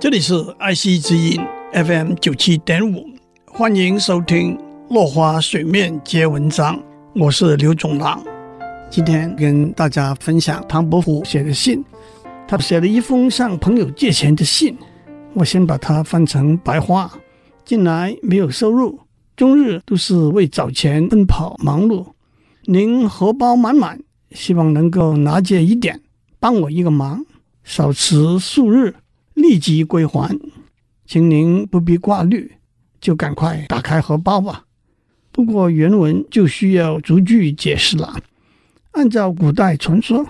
这里是爱惜之音 FM 九七点五，欢迎收听《落花水面皆文章》，我是刘总郎。今天跟大家分享唐伯虎写的信，他写了一封向朋友借钱的信。我先把它翻成白话：近来没有收入，终日都是为找钱奔跑忙碌。您荷包满满，希望能够拿借一点，帮我一个忙，少迟数日。立即归还，请您不必挂虑，就赶快打开荷包吧。不过原文就需要逐句解释了。按照古代传说，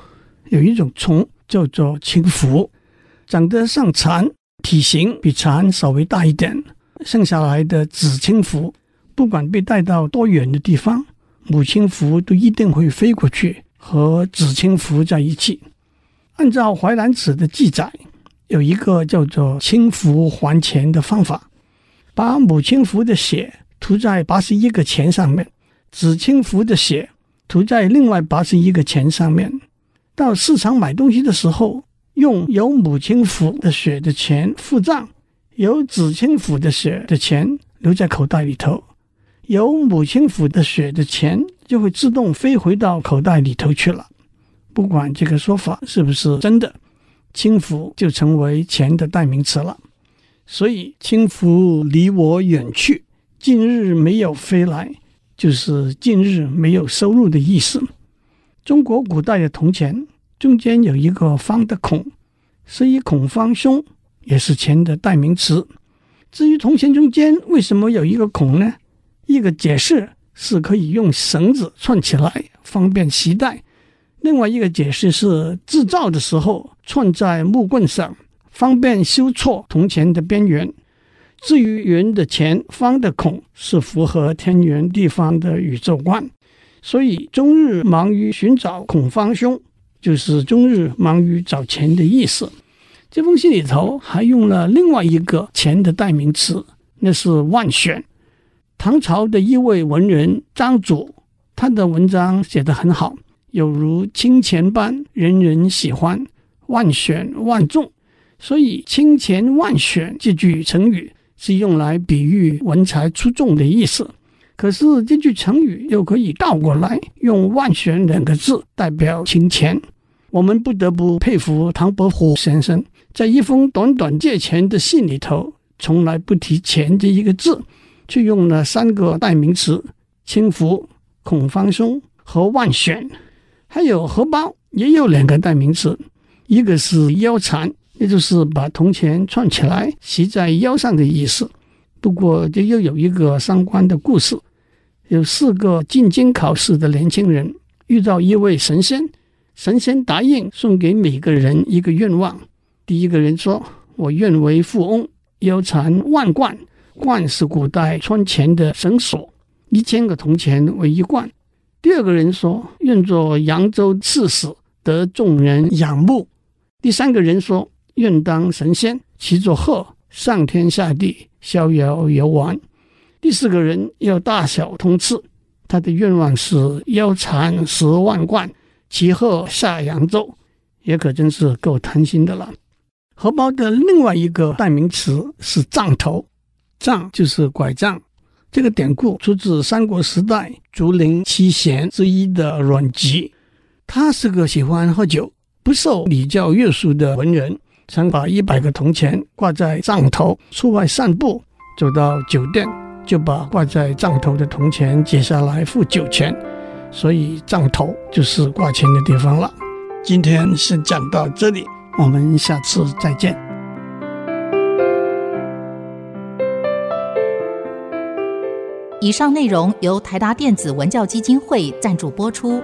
有一种虫叫做青蝠，长得像蝉，体型比蝉稍微大一点。剩下来的子青蝠，不管被带到多远的地方，母青蝇都一定会飞过去和子青蝇在一起。按照《淮南子》的记载。有一个叫做“清福还钱”的方法，把母青蝇的血涂在八十一个钱上面，子青蝇的血涂在另外八十一个钱上面。到市场买东西的时候，用有母青蝇的血的钱付账，有子青蝇的血的钱留在口袋里头，有母青蝇的血的钱就会自动飞回到口袋里头去了。不管这个说法是不是真的。轻浮就成为钱的代名词了，所以轻浮离我远去，近日没有飞来，就是近日没有收入的意思。中国古代的铜钱中间有一个方的孔，是以孔方兄，也是钱的代名词。至于铜钱中间为什么有一个孔呢？一个解释是可以用绳子串起来，方便携带。另外一个解释是制造的时候串在木棍上，方便修错铜钱的边缘。至于圆的钱、方的孔，是符合天圆地方的宇宙观。所以终日忙于寻找孔方兄，就是终日忙于找钱的意思。这封信里头还用了另外一个钱的代名词，那是万选。唐朝的一位文人张祖，他的文章写得很好。有如清钱般，人人喜欢，万选万中，所以“清钱万选”这句成语是用来比喻文才出众的意思。可是这句成语又可以倒过来，用“万选”两个字代表清钱。我们不得不佩服唐伯虎先生，在一封短短借钱的信里头，从来不提“钱”这一个字，却用了三个代名词：青蝇、孔方兄和万选。还有荷包也有两个代名词，一个是腰缠，也就是把铜钱串起来系在腰上的意思。不过这又有一个相关的故事：有四个进京考试的年轻人遇到一位神仙，神仙答应送给每个人一个愿望。第一个人说：“我愿为富翁，腰缠万贯，贯是古代穿钱的绳索，一千个铜钱为一贯。”第二个人说：“愿做扬州刺史，得众人仰慕。”第三个人说：“愿当神仙，骑着鹤上天下地，逍遥游玩。”第四个人要大小通吃，他的愿望是腰缠十万贯，骑鹤下扬州，也可真是够贪心的了。荷包的另外一个代名词是杖头，杖就是拐杖。这个典故出自三国时代竹林七贤之一的阮籍，他是个喜欢喝酒、不受礼教约束的文人，常把一百个铜钱挂在杖头，出外散步，走到酒店就把挂在杖头的铜钱解下来付酒钱，所以杖头就是挂钱的地方了。今天先讲到这里，我们下次再见。以上内容由台达电子文教基金会赞助播出。